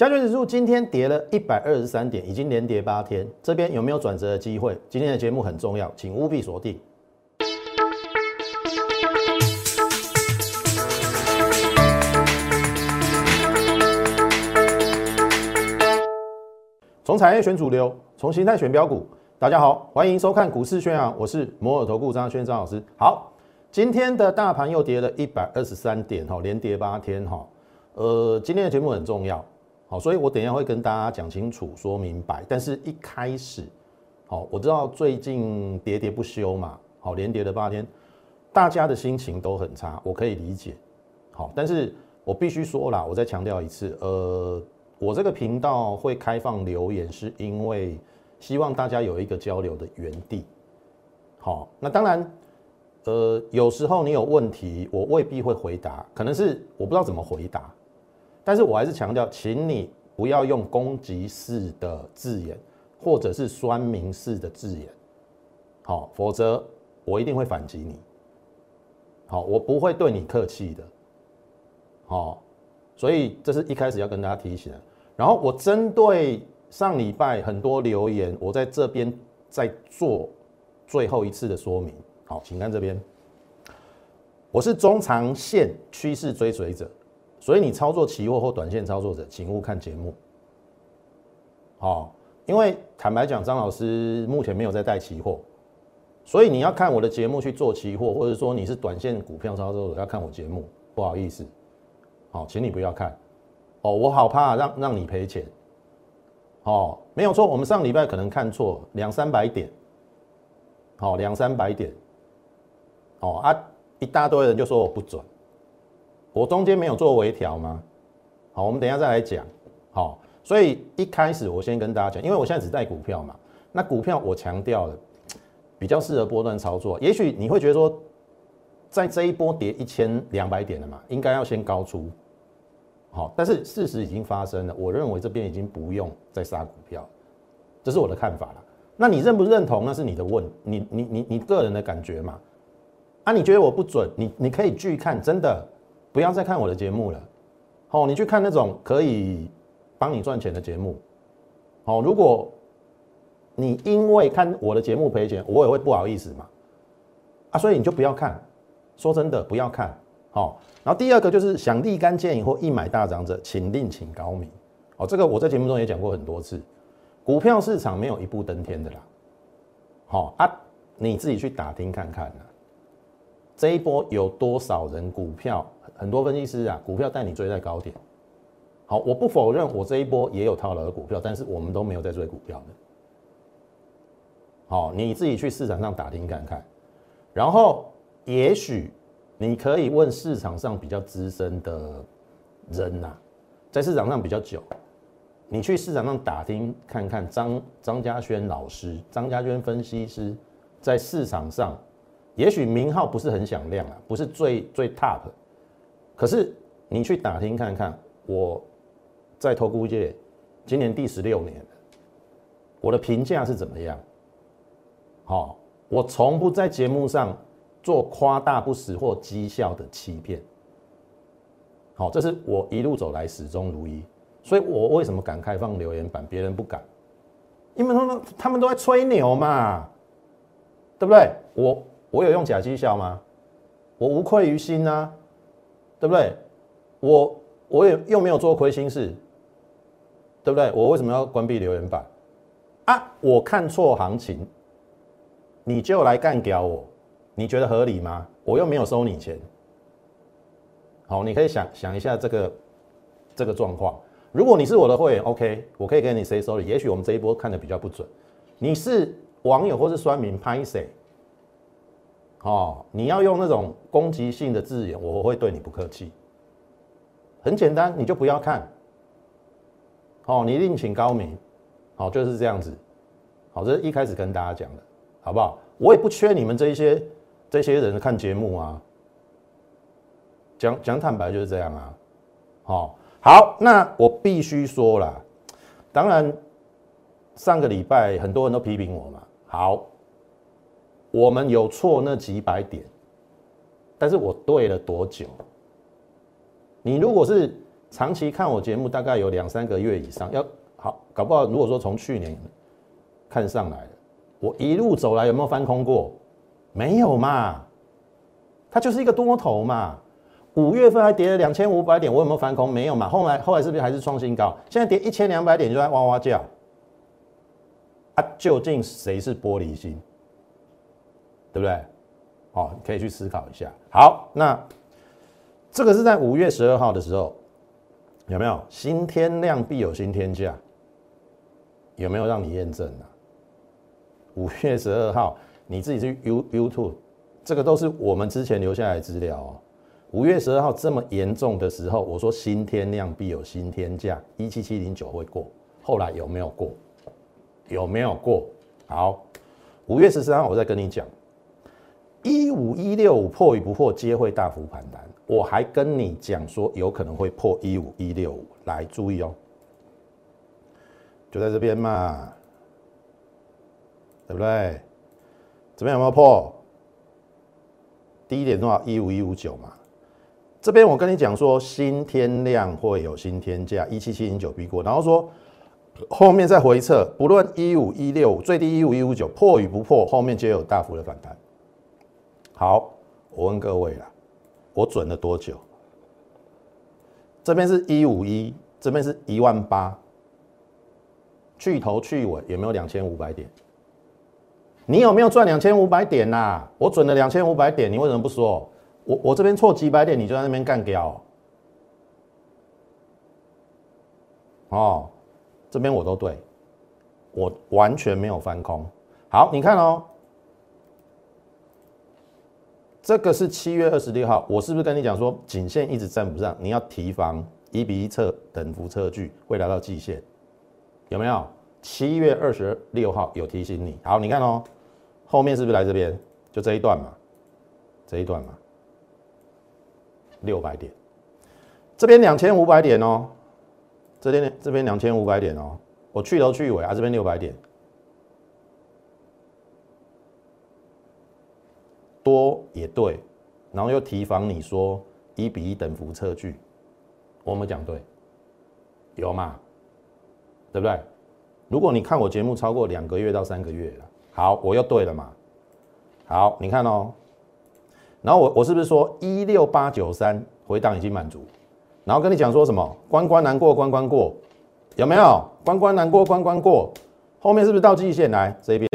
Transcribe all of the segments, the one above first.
加权指数今天跌了一百二十三点，已经连跌八天，这边有没有转折的机会？今天的节目很重要，请务必锁定。从产业选主流，从形态选标股。大家好，欢迎收看股市宣扬，我是摩尔投顾张轩张老师。好，今天的大盘又跌了一百二十三点，哈，连跌八天，哈。呃，今天的节目很重要，好，所以我等一下会跟大家讲清楚、说明白。但是一开始，好，我知道最近喋喋不休嘛，好，连跌了八天，大家的心情都很差，我可以理解，好，但是我必须说啦，我再强调一次，呃。我这个频道会开放留言，是因为希望大家有一个交流的园地。好，那当然，呃，有时候你有问题，我未必会回答，可能是我不知道怎么回答，但是我还是强调，请你不要用攻击式的字眼，或者是酸民式的字眼，好，否则我一定会反击你。好，我不会对你客气的。好，所以这是一开始要跟大家提醒的。然后我针对上礼拜很多留言，我在这边再做最后一次的说明。好，请看这边，我是中长线趋势追随者，所以你操作期货或短线操作者，请勿看节目。好，因为坦白讲，张老师目前没有在带期货，所以你要看我的节目去做期货，或者说你是短线股票操作者要看我节目，不好意思，好，请你不要看。哦，我好怕让让你赔钱。哦，没有错，我们上礼拜可能看错两三百点，好两三百点，哦啊，一大堆人就说我不准，我中间没有做微调吗？好，我们等一下再来讲。好，所以一开始我先跟大家讲，因为我现在只带股票嘛，那股票我强调了，比较适合波段操作。也许你会觉得说，在这一波跌一千两百点了嘛，应该要先高出。好，但是事实已经发生了，我认为这边已经不用再杀股票，这是我的看法了。那你认不认同？那是你的问，你你你你个人的感觉嘛？啊，你觉得我不准？你你可以去看，真的不要再看我的节目了。好，你去看那种可以帮你赚钱的节目。好，如果你因为看我的节目赔钱，我也会不好意思嘛。啊，所以你就不要看，说真的，不要看。好。然后第二个就是想立竿见影或一买大涨者，请另请高明。哦，这个我在节目中也讲过很多次，股票市场没有一步登天的啦。好啊，你自己去打听看看，这一波有多少人股票？很多分析师啊，股票带你追在高点。好，我不否认我这一波也有套牢的股票，但是我们都没有在追股票的。好，你自己去市场上打听看看，然后也许。你可以问市场上比较资深的人呐，在市场上比较久，你去市场上打听看看张张家轩老师、张家轩分析师在市场上，也许名号不是很响亮啊，不是最最 top，可是你去打听看看，我在投顾界今年第十六年，我的评价是怎么样？好，我从不在节目上。做夸大不实或讥笑的欺骗，好，这是我一路走来始终如一。所以我为什么敢开放留言板，别人不敢？因为他们他们都在吹牛嘛，对不对？我我有用假绩效吗？我无愧于心啊，对不对？我我也又没有做亏心事，对不对？我为什么要关闭留言板？啊，我看错行情，你就来干掉我。你觉得合理吗？我又没有收你钱。好，你可以想想一下这个这个状况。如果你是我的会员，OK，我可以跟你 say sorry。也许我们这一波看的比较不准。你是网友或是酸民拍谁？哦，你要用那种攻击性的字眼，我会对你不客气。很简单，你就不要看。哦，你另请高明。好，就是这样子。好，这是一开始跟大家讲的，好不好？我也不缺你们这一些。这些人看节目啊，讲讲坦白就是这样啊，好，好，那我必须说了，当然上个礼拜很多人都批评我嘛，好，我们有错那几百点，但是我对了多久？你如果是长期看我节目大概有两三个月以上，要好搞不好，如果说从去年看上来我一路走来有没有翻空过？没有嘛，它就是一个多头嘛。五月份还跌了两千五百点，我有没有翻空？没有嘛。后来后来是不是还是创新高？现在跌一千两百点就在哇哇叫。啊，究竟谁是玻璃心？对不对？哦，可以去思考一下。好，那这个是在五月十二号的时候，有没有新天量必有新天价？有没有让你验证啊？五月十二号，你自己去 You YouTube，这个都是我们之前留下来资料哦。五月十二号这么严重的时候，我说新天量必有新天价，一七七零九会过，后来有没有过？有没有过？好，五月十三号我再跟你讲。一五一六五破与不破，皆会大幅盘单。我还跟你讲说，有可能会破一五一六五。来注意哦，就在这边嘛，对不对？这边有没有破？低点多少？一五一五九嘛。这边我跟你讲说，新天量会有新天价，一七七零九逼过。然后说后面再回撤，不论一五一六五最低一五一五九破与不破，后面皆有大幅的反弹。好，我问各位啦，我准了多久？这边是一五一，这边是一万八，去头去尾有没有两千五百点？你有没有赚两千五百点呐？我准了两千五百点，你为什么不说？我我这边错几百点，你就在那边干掉？哦，这边我都对，我完全没有翻空。好，你看哦。这个是七月二十六号，我是不是跟你讲说颈线一直站不上，你要提防一比一测等幅测距会来到季线，有没有？七月二十六号有提醒你。好，你看哦，后面是不是来这边？就这一段嘛，这一段嘛，六百点，这边两千五百点哦，这边这边两千五百点哦，我去头去尾啊，这边六百点。多也对，然后又提防你说一比一等幅测距，我们讲对，有嘛？对不对？如果你看我节目超过两个月到三个月了，好，我又对了嘛？好，你看哦，然后我我是不是说一六八九三回档已经满足？然后跟你讲说什么？关关难过关关过，有没有？关关难过关关过，后面是不是到季线来这边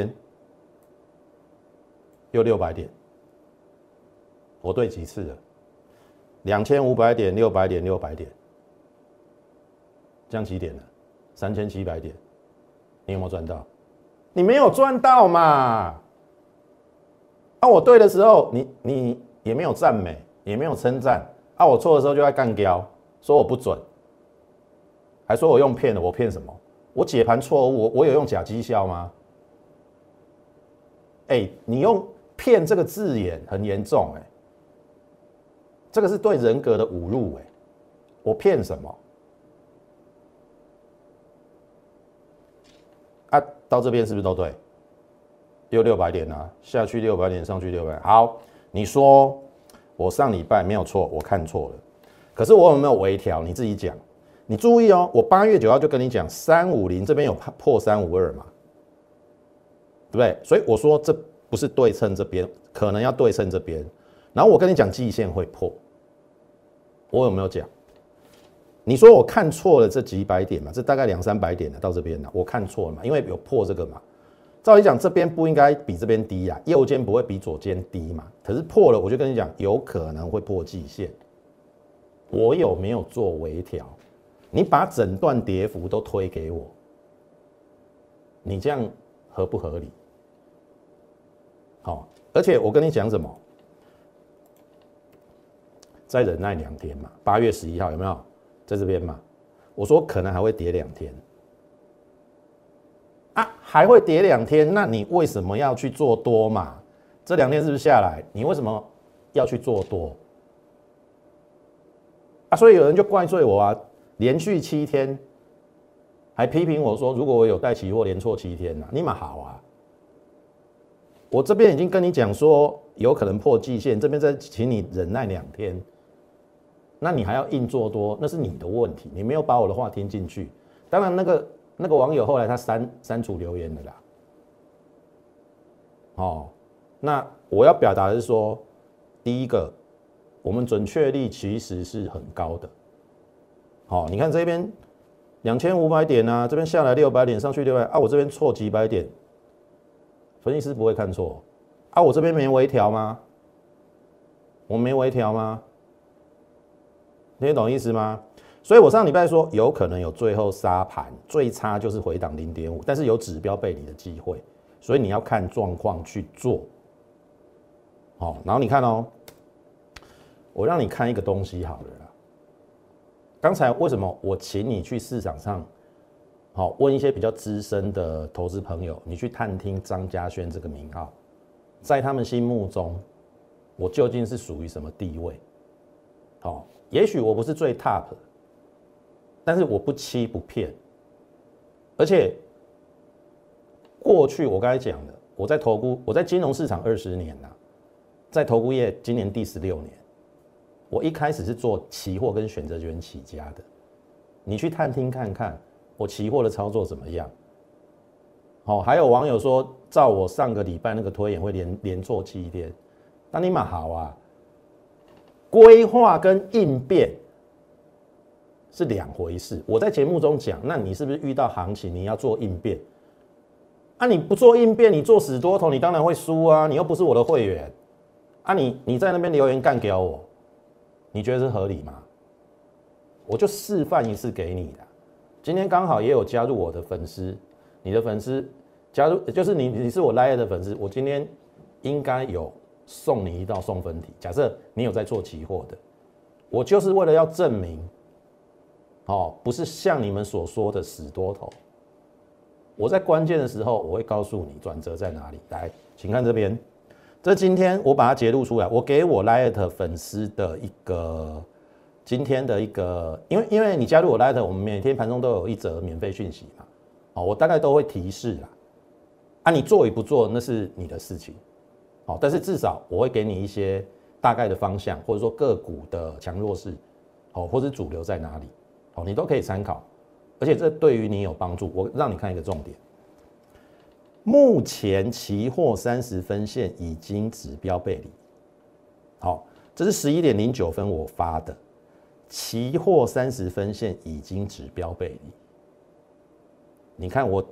又六百点？我对几次了？两千五百点、六百点、六百点，降几点了？三千七百点，你有没有赚到？你没有赚到嘛？啊，我对的时候，你你也没有赞美，也没有称赞。啊，我错的时候就在干掉，说我不准，还说我用骗的，我骗什么？我解盘错误，我我有用假绩效吗？哎，你用骗这个字眼很严重，哎。这个是对人格的侮辱，哎，我骗什么？啊，到这边是不是都对？又六百点啊，下去六百点，上去六百。好，你说我上礼拜没有错，我看错了。可是我有没有微调？你自己讲。你注意哦，我八月九号就跟你讲，三五零这边有破三五二嘛，对不对？所以我说这不是对称这边，可能要对称这边。然后我跟你讲，季线会破。我有没有讲？你说我看错了这几百点嘛？这大概两三百点的到这边了，我看错了嘛？因为有破这个嘛。照理讲，这边不应该比这边低啊，右肩不会比左肩低嘛。可是破了，我就跟你讲，有可能会破季线。我有没有做微调？你把整段跌幅都推给我，你这样合不合理？好，而且我跟你讲什么？再忍耐两天嘛，八月十一号有没有在这边嘛？我说可能还会跌两天啊，还会跌两天，那你为什么要去做多嘛？这两天是不是下来？你为什么要去做多啊？所以有人就怪罪我啊，连续七天还批评我说，如果我有带期货连错七天呢，你们好啊！我这边已经跟你讲说有可能破季线，这边再请你忍耐两天。那你还要硬做多，那是你的问题，你没有把我的话听进去。当然，那个那个网友后来他删删除留言了啦。哦，那我要表达的是说，第一个，我们准确率其实是很高的。好，你看这边两千五百点啊，这边下来六百点，上去六百啊，我这边错几百点，分析师不会看错啊，我这边没微调吗？我没微调吗？听懂意思吗？所以我上礼拜说有可能有最后杀盘，最差就是回档零点五，但是有指标背离的机会，所以你要看状况去做。好，然后你看哦，我让你看一个东西好了。刚才为什么我请你去市场上，好问一些比较资深的投资朋友，你去探听张家轩这个名号，在他们心目中。我究竟是属于什么地位？好，也许我不是最 top，但是我不欺不骗，而且过去我刚才讲的，我在投顾，我在金融市场二十年了，在投顾业今年第十六年，我一开始是做期货跟选择权起家的，你去探听看看我期货的操作怎么样？好，还有网友说，照我上个礼拜那个推演会连连做七天。那你蛮好啊，规划跟应变是两回事。我在节目中讲，那你是不是遇到行情你要做应变？啊，你不做应变，你做死多头，你当然会输啊！你又不是我的会员，啊，你你在那边留言干掉我，你觉得是合理吗？我就示范一次给你的。今天刚好也有加入我的粉丝，你的粉丝加入就是你，你是我 l i 的粉丝，我今天应该有。送你一道送分题。假设你有在做期货的，我就是为了要证明，哦，不是像你们所说的死多头。我在关键的时候，我会告诉你转折在哪里。来，请看这边，这今天我把它揭露出来，我给我 Light 粉丝的一个今天的一个，因为因为你加入我 Light，我们每天盘中都有一则免费讯息嘛，哦，我大概都会提示啦。啊，你做与不做那是你的事情。好，但是至少我会给你一些大概的方向，或者说个股的强弱势，哦，或者主流在哪里，哦，你都可以参考，而且这对于你有帮助。我让你看一个重点，目前期货三十分线已经指标背离，好，这是十一点零九分我发的，期货三十分线已经指标背离，你看我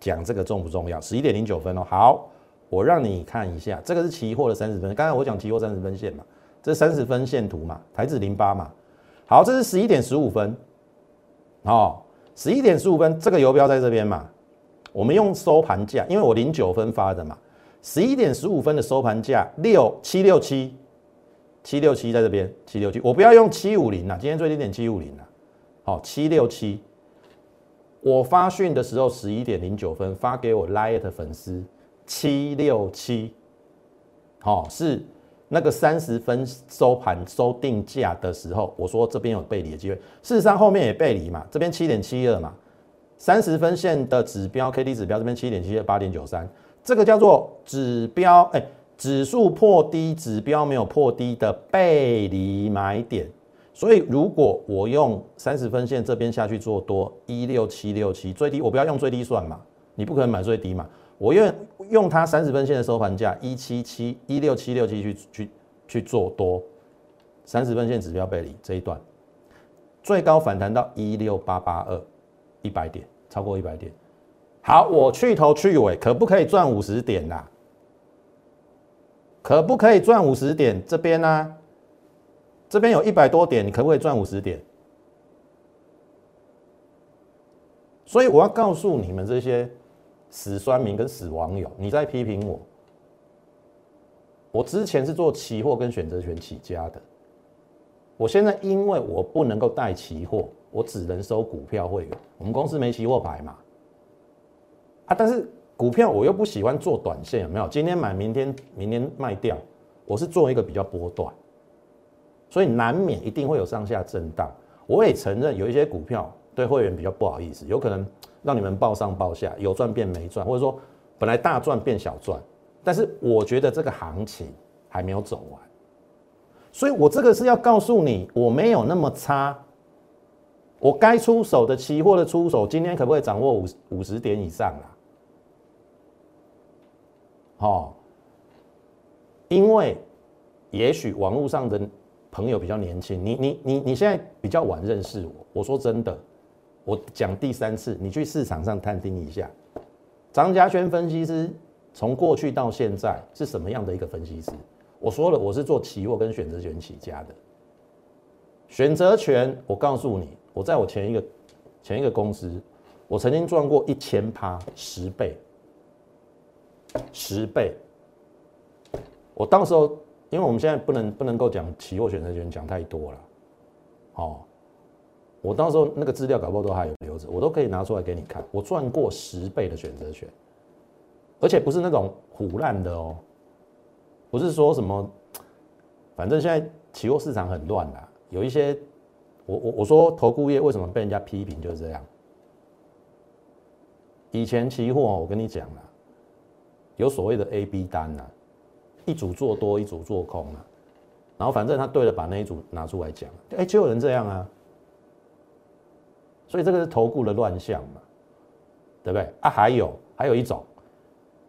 讲这个重不重要？十一点零九分哦，好。我让你看一下，这个是期货的三十分。刚才我讲期货三十分线嘛，这三十分线图嘛，台指零八嘛。好，这是十一点十五分。哦，十一点十五分，这个游标在这边嘛。我们用收盘价，因为我零九分发的嘛。十一点十五分的收盘价六七六七，七六七在这边，七六七。我不要用七五零了，今天最低点七五零了。好，七六七。我发讯的时候十一点零九分发给我 Light 粉丝。七六七，好是那个三十分收盘收定价的时候，我说这边有背离的机会。事实上后面也背离嘛，这边七点七二嘛，三十分线的指标 K D 指标这边七点七二八点九三，这个叫做指标哎，指数破低，指标没有破低的背离买点。所以如果我用三十分线这边下去做多一六七六七最低，我不要用最低算嘛，你不可能买最低嘛。我用用它三十分线的收盘价一七七一六七六七去去去做多，三十分线指标背离这一段，最高反弹到一六八八二，一百点超过一百点，好，我去头去尾，可不可以赚五十点啦？可不可以赚五十点？这边呢？这边有一百多点，你可不可以赚五十点？所以我要告诉你们这些。死酸民跟死网友，你在批评我？我之前是做期货跟选择权起家的，我现在因为我不能够带期货，我只能收股票会员。我们公司没期货牌嘛，啊，但是股票我又不喜欢做短线，有没有？今天买，明天明天卖掉，我是做一个比较波段，所以难免一定会有上下震荡。我也承认有一些股票对会员比较不好意思，有可能。让你们报上报下，有赚变没赚，或者说本来大赚变小赚，但是我觉得这个行情还没有走完，所以我这个是要告诉你，我没有那么差。我该出手的期货的出手，今天可不可以掌握五五十点以上啦？哦，因为也许网络上的朋友比较年轻，你你你你现在比较晚认识我。我说真的，我讲第三次，你去市场上探听一下，张家轩分析师从过去到现在是什么样的一个分析师？我说了，我是做期货跟选择权起家的。选择权，我告诉你，我在我前一个前一个公司，我曾经赚过一千趴十倍。十倍，我到时候，因为我们现在不能不能够讲期货选择权讲太多了，哦，我到时候那个资料搞不好都还有留着，我都可以拿出来给你看。我赚过十倍的选择权，而且不是那种虎烂的哦，不是说什么，反正现在期货市场很乱啦，有一些，我我我说投顾业为什么被人家批评就是这样，以前期货我跟你讲了。有所谓的 A、B 单呐，一组做多，一组做空啊，然后反正他对了，把那一组拿出来讲，哎，就有人这样啊，所以这个是投顾的乱象嘛，对不对啊？还有还有一种，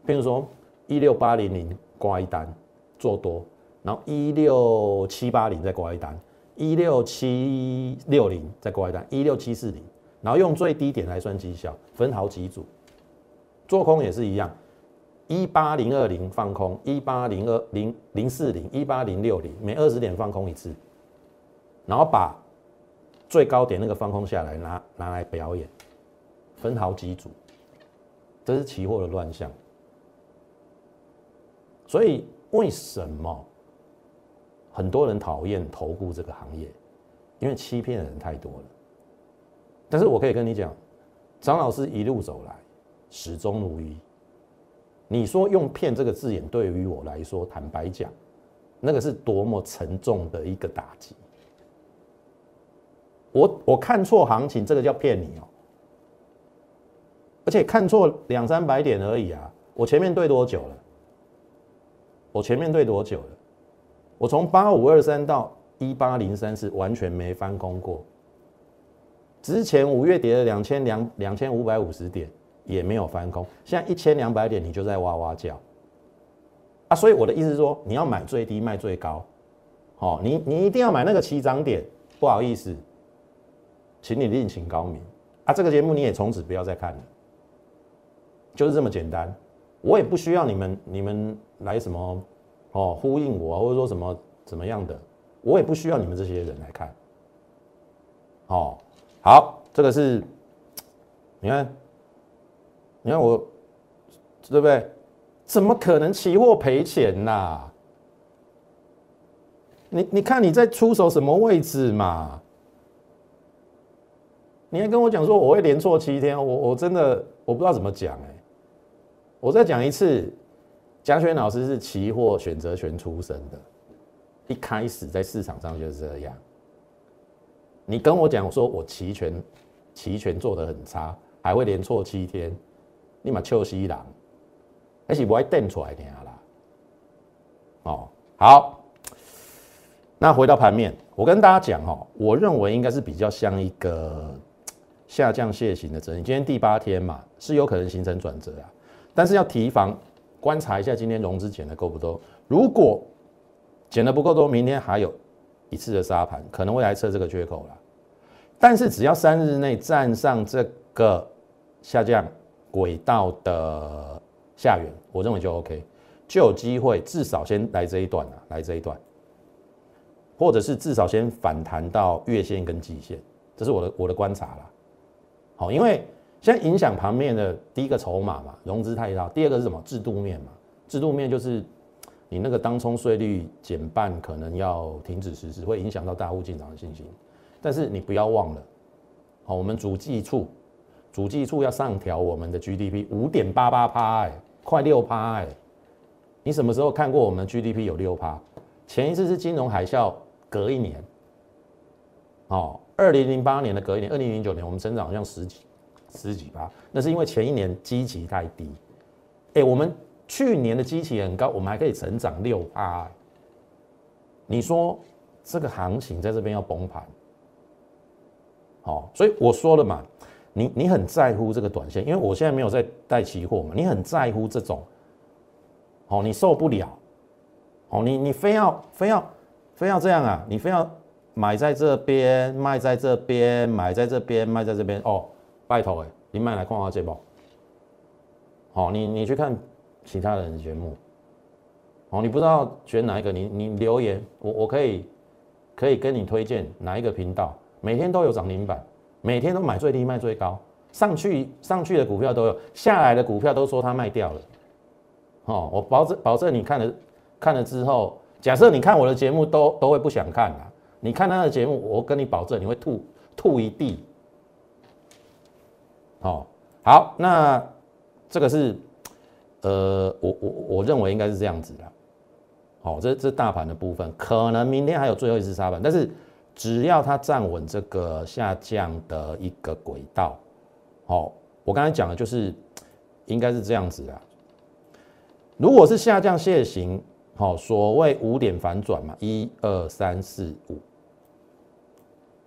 譬如说一六八零零挂一单做多，然后一六七八零再挂一单，一六七六零再挂一单，一六七四零，然后用最低点来算绩效，分好几组，做空也是一样。一八零二零放空，一八零二零零四零，一八零六零，每二十点放空一次，然后把最高点那个放空下来拿拿来表演，分好几组，这是期货的乱象。所以为什么很多人讨厌投顾这个行业？因为欺骗的人太多了。但是我可以跟你讲，张老师一路走来始终如一。你说用骗这个字眼，对于我来说，坦白讲，那个是多么沉重的一个打击。我我看错行情，这个叫骗你哦。而且看错两三百点而已啊！我前面对多久了？我前面对多久了？我从八五二三到一八零三是完全没翻空过。之前五月跌了两千两两千五百五十点。也没有翻空，现在一千两百点你就在哇哇叫啊！所以我的意思是说，你要买最低卖最高，好，你你一定要买那个起涨点。不好意思，请你另请高明啊！这个节目你也从此不要再看了，就是这么简单。我也不需要你们你们来什么哦呼应我，或者说什么怎么样的，我也不需要你们这些人来看。哦，好，这个是你看。你看我，对不对？怎么可能期货赔钱呐？你你看你在出手什么位置嘛？你还跟我讲说我会连错七天，我我真的我不知道怎么讲哎。我再讲一次，蒋雪老师是期货选择权出身的，一开始在市场上就是这样。你跟我讲说我期权期权做的很差，还会连错七天。你嘛笑死人，还是不会瞪出来听啦。哦，好，那回到盘面，我跟大家讲哦，我认为应该是比较像一个下降楔形的整理。今天第八天嘛，是有可能形成转折啊，但是要提防，观察一下今天融资减的够不多。如果减的不够多，明天还有一次的杀盘，可能会来测这个缺口了。但是只要三日内站上这个下降。轨道的下缘，我认为就 OK，就有机会至少先来这一段啊，来这一段，或者是至少先反弹到月线跟季线，这是我的我的观察啦。好，因为现在影响盘面的第一个筹码嘛，融资太大；第二个是什么？制度面嘛，制度面就是你那个当冲税率减半，可能要停止实施，会影响到大户进场的信心。但是你不要忘了，好，我们主计处。主计处要上调我们的 GDP 五点八八趴，哎，快六趴，哎，你什么时候看过我们 GDP 有六趴？前一次是金融海啸，隔一年，哦，二零零八年的隔一年，二零零九年我们增长好像十几十几八，那是因为前一年基期太低，哎，我们去年的基期很高，我们还可以成长六趴，你说这个行情在这边要崩盘，好，所以我说了嘛，你你很在乎这个短线，因为我现在没有在带期货嘛，你很在乎这种，哦，你受不了，哦，你你非要非要非要这样啊，你非要买在这边，卖在这边，买在这边，卖在这边，哦，拜托哎，你买来看我节目，好，你你去看其他人的节目，哦，你不知道选哪一个，你你留言，我我可以。可以跟你推荐哪一个频道，每天都有涨停板，每天都买最低卖最高，上去上去的股票都有，下来的股票都说它卖掉了。哦，我保证保证你看了看了之后，假设你看我的节目都都会不想看了，你看他的节目，我跟你保证你会吐吐一地。哦，好，那这个是呃，我我我认为应该是这样子的。好，这这大盘的部分，可能明天还有最后一次杀盘，但是只要它站稳这个下降的一个轨道，好，我刚才讲的就是应该是这样子的。如果是下降楔形，好，所谓五点反转嘛，一二三四五，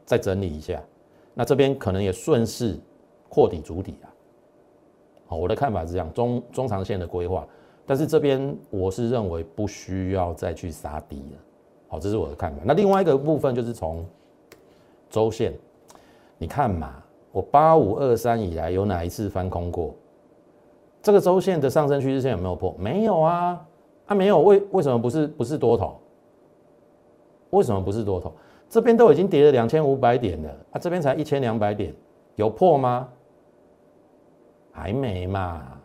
再整理一下，那这边可能也顺势扩底筑底啊。好，我的看法是这样，中中长线的规划。但是这边我是认为不需要再去杀低了，好，这是我的看法。那另外一个部分就是从周线，你看嘛，我八五二三以来有哪一次翻空过？这个周线的上升趋势线有没有破？没有啊，啊没有，为为什么不是不是多头？为什么不是多头？这边都已经跌了两千五百点了，啊这边才一千两百点，有破吗？还没嘛，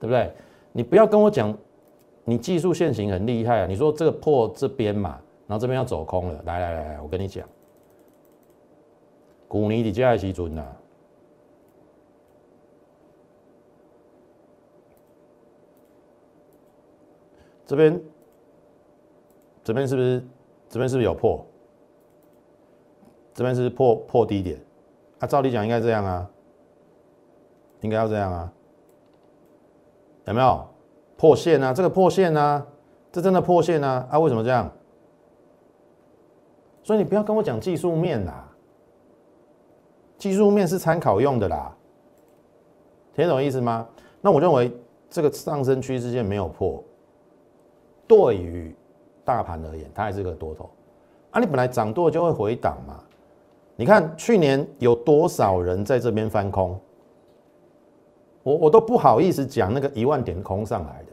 对不对？你不要跟我讲，你技术线型很厉害啊！你说这个破这边嘛，然后这边要走空了，来来来来，我跟你讲，古尼底加西尊呐，这边这边是不是这边是不是有破？这边是破破低点，啊，照理讲应该这样啊，应该要这样啊。有没有破线啊？这个破线啊，这真的破线啊！啊，为什么这样？所以你不要跟我讲技术面啦，技术面是参考用的啦，听懂意思吗？那我认为这个上升趋势线没有破，对于大盘而言，它还是个多头啊。你本来涨多就会回档嘛。你看去年有多少人在这边翻空？我我都不好意思讲那个一万点空上来的，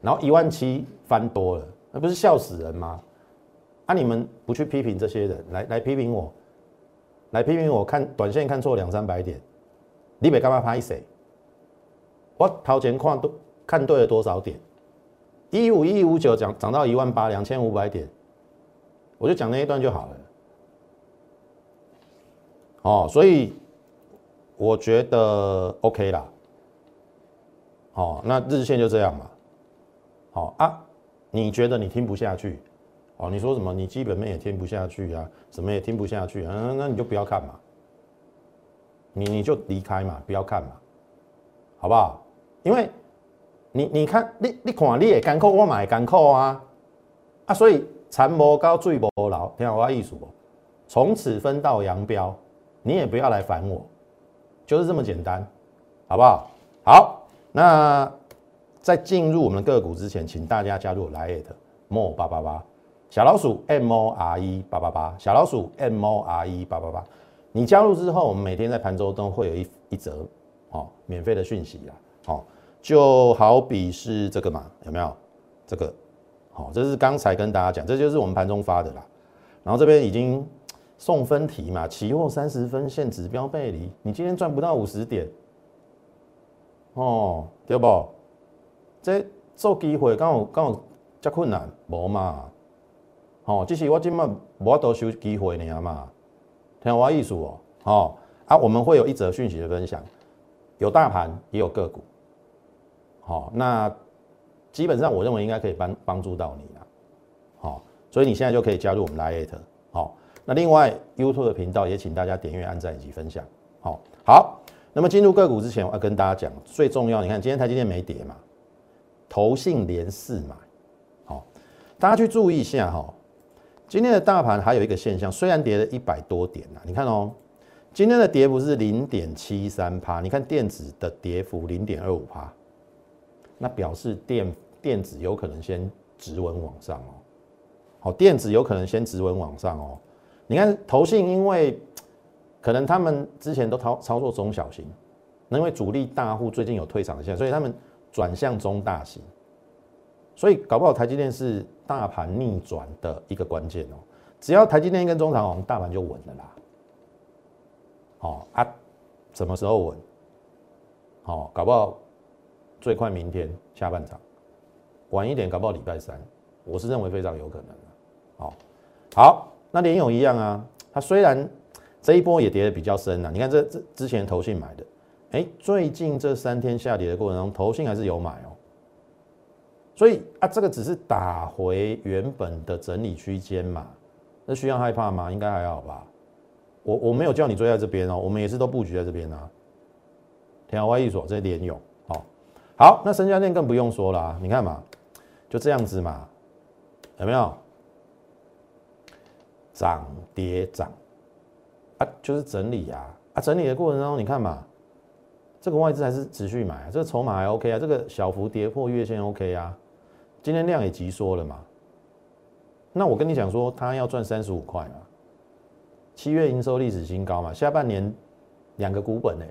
然后一万七翻多了，那不是笑死人吗？啊，你们不去批评这些人，来来批评我，来批评我看短线看错两三百点，你别干嘛拍谁？我掏钱看都看对了多少点？一五一五九涨涨到一万八两千五百点，我就讲那一段就好了。哦，所以我觉得 OK 啦。哦，那日线就这样嘛。好啊，你觉得你听不下去？哦，你说什么？你基本面也听不下去啊，什么也听不下去。嗯，那你就不要看嘛。你你就离开嘛，不要看嘛，好不好？因为你你看，你你看你也干扣，我买干扣啊。啊，所以残魔高，最不牢，听我意思不？从此分道扬镳，你也不要来烦我，就是这么简单，好不好？好。那在进入我们的个股之前，请大家加入来 at mo 八八八小老鼠 m o r e 八八八小老鼠 m o r e 八八八。你加入之后，我们每天在盘中都会有一一则哦免费的讯息啊，哦就好比是这个嘛，有没有这个？好，这是刚才跟大家讲，这就是我们盘中发的啦。然后这边已经送分题嘛，期货三十分线指标背离，你今天赚不到五十点。哦，对不？这做机会敢有敢有遮困难？无嘛？哦，只是我今麦无多收机会尔嘛，听我意思哦。哦啊，我们会有一则讯息的分享，有大盘也有个股。好，那基本上我认为应该可以帮帮助到你了。好，所以你现在就可以加入我们 Lite。好，那另外 YouTube 的频道也请大家点阅、按赞以及分享。好，好。那么进入个股之前，我要跟大家讲最重要。你看今天台积电没跌嘛，投信连四买，好，大家去注意一下哈。今天的大盘还有一个现象，虽然跌了一百多点啊，你看哦，今天的跌幅是零点七三趴，你看电子的跌幅零点二五趴，那表示电电子有可能先直稳往上哦，好，电子有可能先直稳往上哦。你看投信，因为可能他们之前都操操作中小型，那因为主力大户最近有退场的现象，所以他们转向中大型。所以搞不好台积电是大盘逆转的一个关键哦。只要台积电跟中长红，大盘就稳了啦。哦啊，什么时候稳？哦，搞不好最快明天下半场，晚一点搞不好礼拜三，我是认为非常有可能的。好，好，那联勇一样啊，它虽然这一波也跌的比较深啊，你看这这之前投信买的，哎，最近这三天下跌的过程中，投信还是有买哦。所以啊，这个只是打回原本的整理区间嘛，那需要害怕吗？应该还好吧。我我没有叫你追在这边哦，我们也是都布局在这边啊。天华一所这些连用，好，那深家电更不用说了，你看嘛，就这样子嘛，有没有？涨跌涨啊，就是整理呀啊，整理的过程中你看嘛，这个外资还是持续买啊，这个筹码还 OK 啊，这个小幅跌破月线 OK 啊。今天量也急缩了嘛？那我跟你讲说，他要赚三十五块嘛，七月营收历史新高嘛，下半年两个股本呢，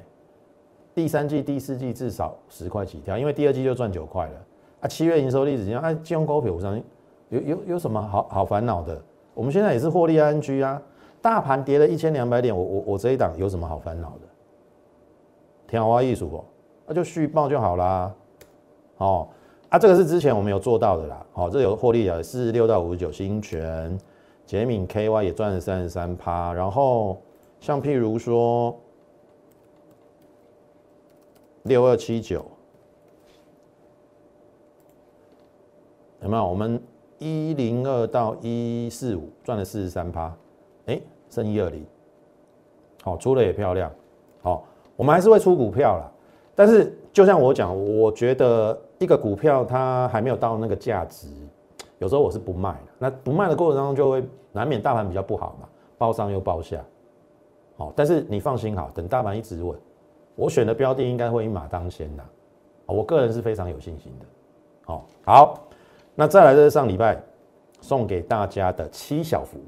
第三季、第四季至少十块起跳，因为第二季就赚九块了啊。七月营收历史新高，啊，金融股票上有有有什么好好烦恼的？我们现在也是获利安居啊，大盘跌了一千两百点，我我我这一档有什么好烦恼的？天花艺术哦，那就续报就好啦，哦。啊，这个是之前我们有做到的啦，好，这有获利啊，四十六到五十九，新权、杰敏 KY 也赚了三十三趴，然后像譬如说六二七九，有没有？我们一零二到一四五赚了四十三趴，哎，剩一二零，好，出的也漂亮，好，我们还是会出股票啦，但是就像我讲，我觉得。一个股票它还没有到那个价值，有时候我是不卖的。那不卖的过程当中，就会难免大盘比较不好嘛，包上又包下。好，但是你放心好，等大盘一直稳，我选的标的应该会一马当先的。我个人是非常有信心的。好，好，那再来这是上礼拜送给大家的七小福。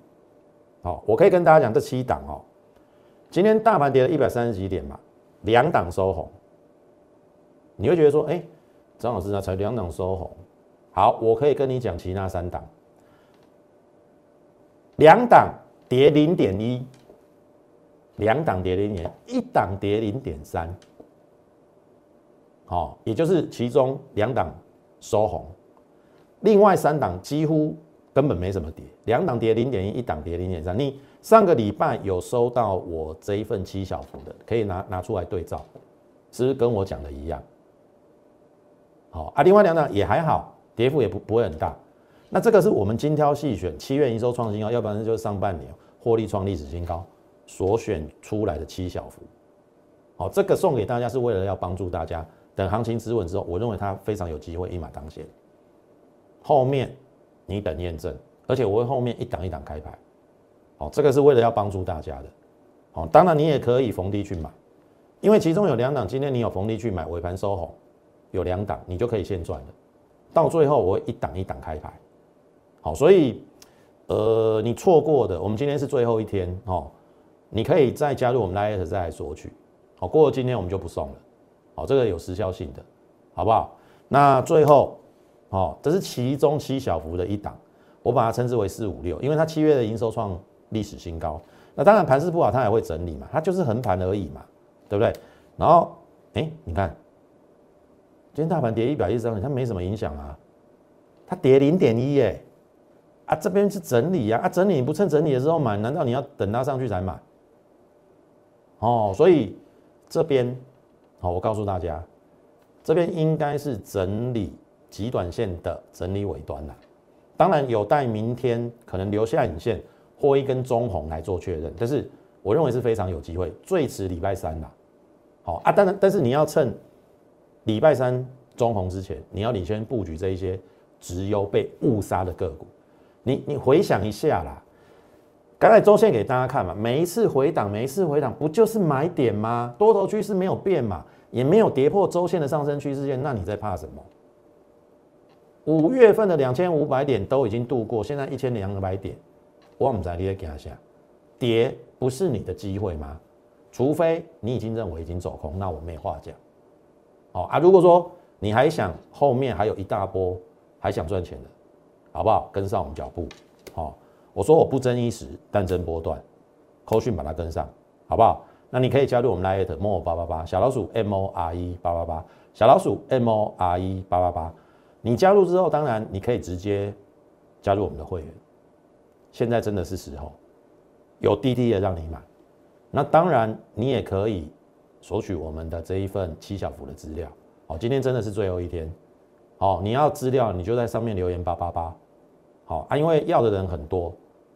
好，我可以跟大家讲这七档哦。今天大盘跌了一百三十几点嘛，两档收红，你会觉得说，哎。张老师，那才两档收红，好，我可以跟你讲，其他三档，两档跌零点一，两档跌零点，一档跌零点三，好，也就是其中两档收红，另外三档几乎根本没什么跌，两档跌零点一，一档跌零点三。你上个礼拜有收到我这一份七小幅的，可以拿拿出来对照，是不是跟我讲的一样？好啊，另外两档也还好，跌幅也不不会很大。那这个是我们精挑细选，七月营收创新高，要不然就是上半年获利创历史新高所选出来的七小幅。好，这个送给大家是为了要帮助大家，等行情止稳之后，我认为它非常有机会一马当先。后面你等验证，而且我会后面一档一档开牌。好，这个是为了要帮助大家的。好，当然你也可以逢低去买，因为其中有两档今天你有逢低去买，尾盘收红。有两档，你就可以先赚了。到最后我会一档一档开牌，好，所以呃，你错过的，我们今天是最后一天哦，你可以再加入我们来再来索取，好，过了今天我们就不送了，好，这个有时效性的，好不好？那最后，哦，这是其中七小幅的一档，我把它称之为四五六，因为它七月的营收创历史新高。那当然盘势不好，它也会整理嘛，它就是横盘而已嘛，对不对？然后，哎，你看。今天大盘跌一百一十三点，它没什么影响啊，它跌零点一耶，啊这边是整理呀，啊整理你不趁整理的时候买，难道你要等它上去才买？哦，所以这边好，我告诉大家，这边应该是整理极短线的整理尾端了，当然有待明天可能留下影线或一根中红来做确认，但是我认为是非常有机会，最迟礼拜三啦。好啊，当然但是你要趁。礼拜三中红之前，你要领先布局这一些直优被误杀的个股。你你回想一下啦，刚才周线给大家看嘛，每一次回档，每一次回档，不就是买点吗？多头趋势没有变嘛，也没有跌破周线的上升趋势线，那你在怕什么？五月份的两千五百点都已经度过，现在一千两百点，我们在跌给他下，跌不是你的机会吗？除非你已经认为已经走空，那我没话讲。好啊，如果说你还想后面还有一大波，还想赚钱的，好不好？跟上我们脚步。好，我说我不争一时，但争波段，扣讯把它跟上，好不好？那你可以加入我们 Lite More 八八八小老鼠 M O R E 八八八小老鼠 M O R E 八八八。你加入之后，当然你可以直接加入我们的会员。现在真的是时候，有滴滴的让你买。那当然，你也可以索取我们的这一份七小福的资料。好，今天真的是最后一天。好，你要资料，你就在上面留言八八八。好啊，因为要的人很多。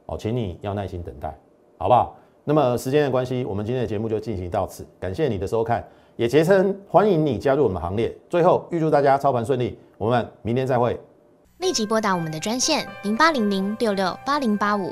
哦，请你要耐心等待，好不好？那么时间的关系，我们今天的节目就进行到此。感谢你的收看。也竭诚欢迎你加入我们行列。最后，预祝大家操盘顺利，我们明天再会。立即拨打我们的专线零八零零六六八零八五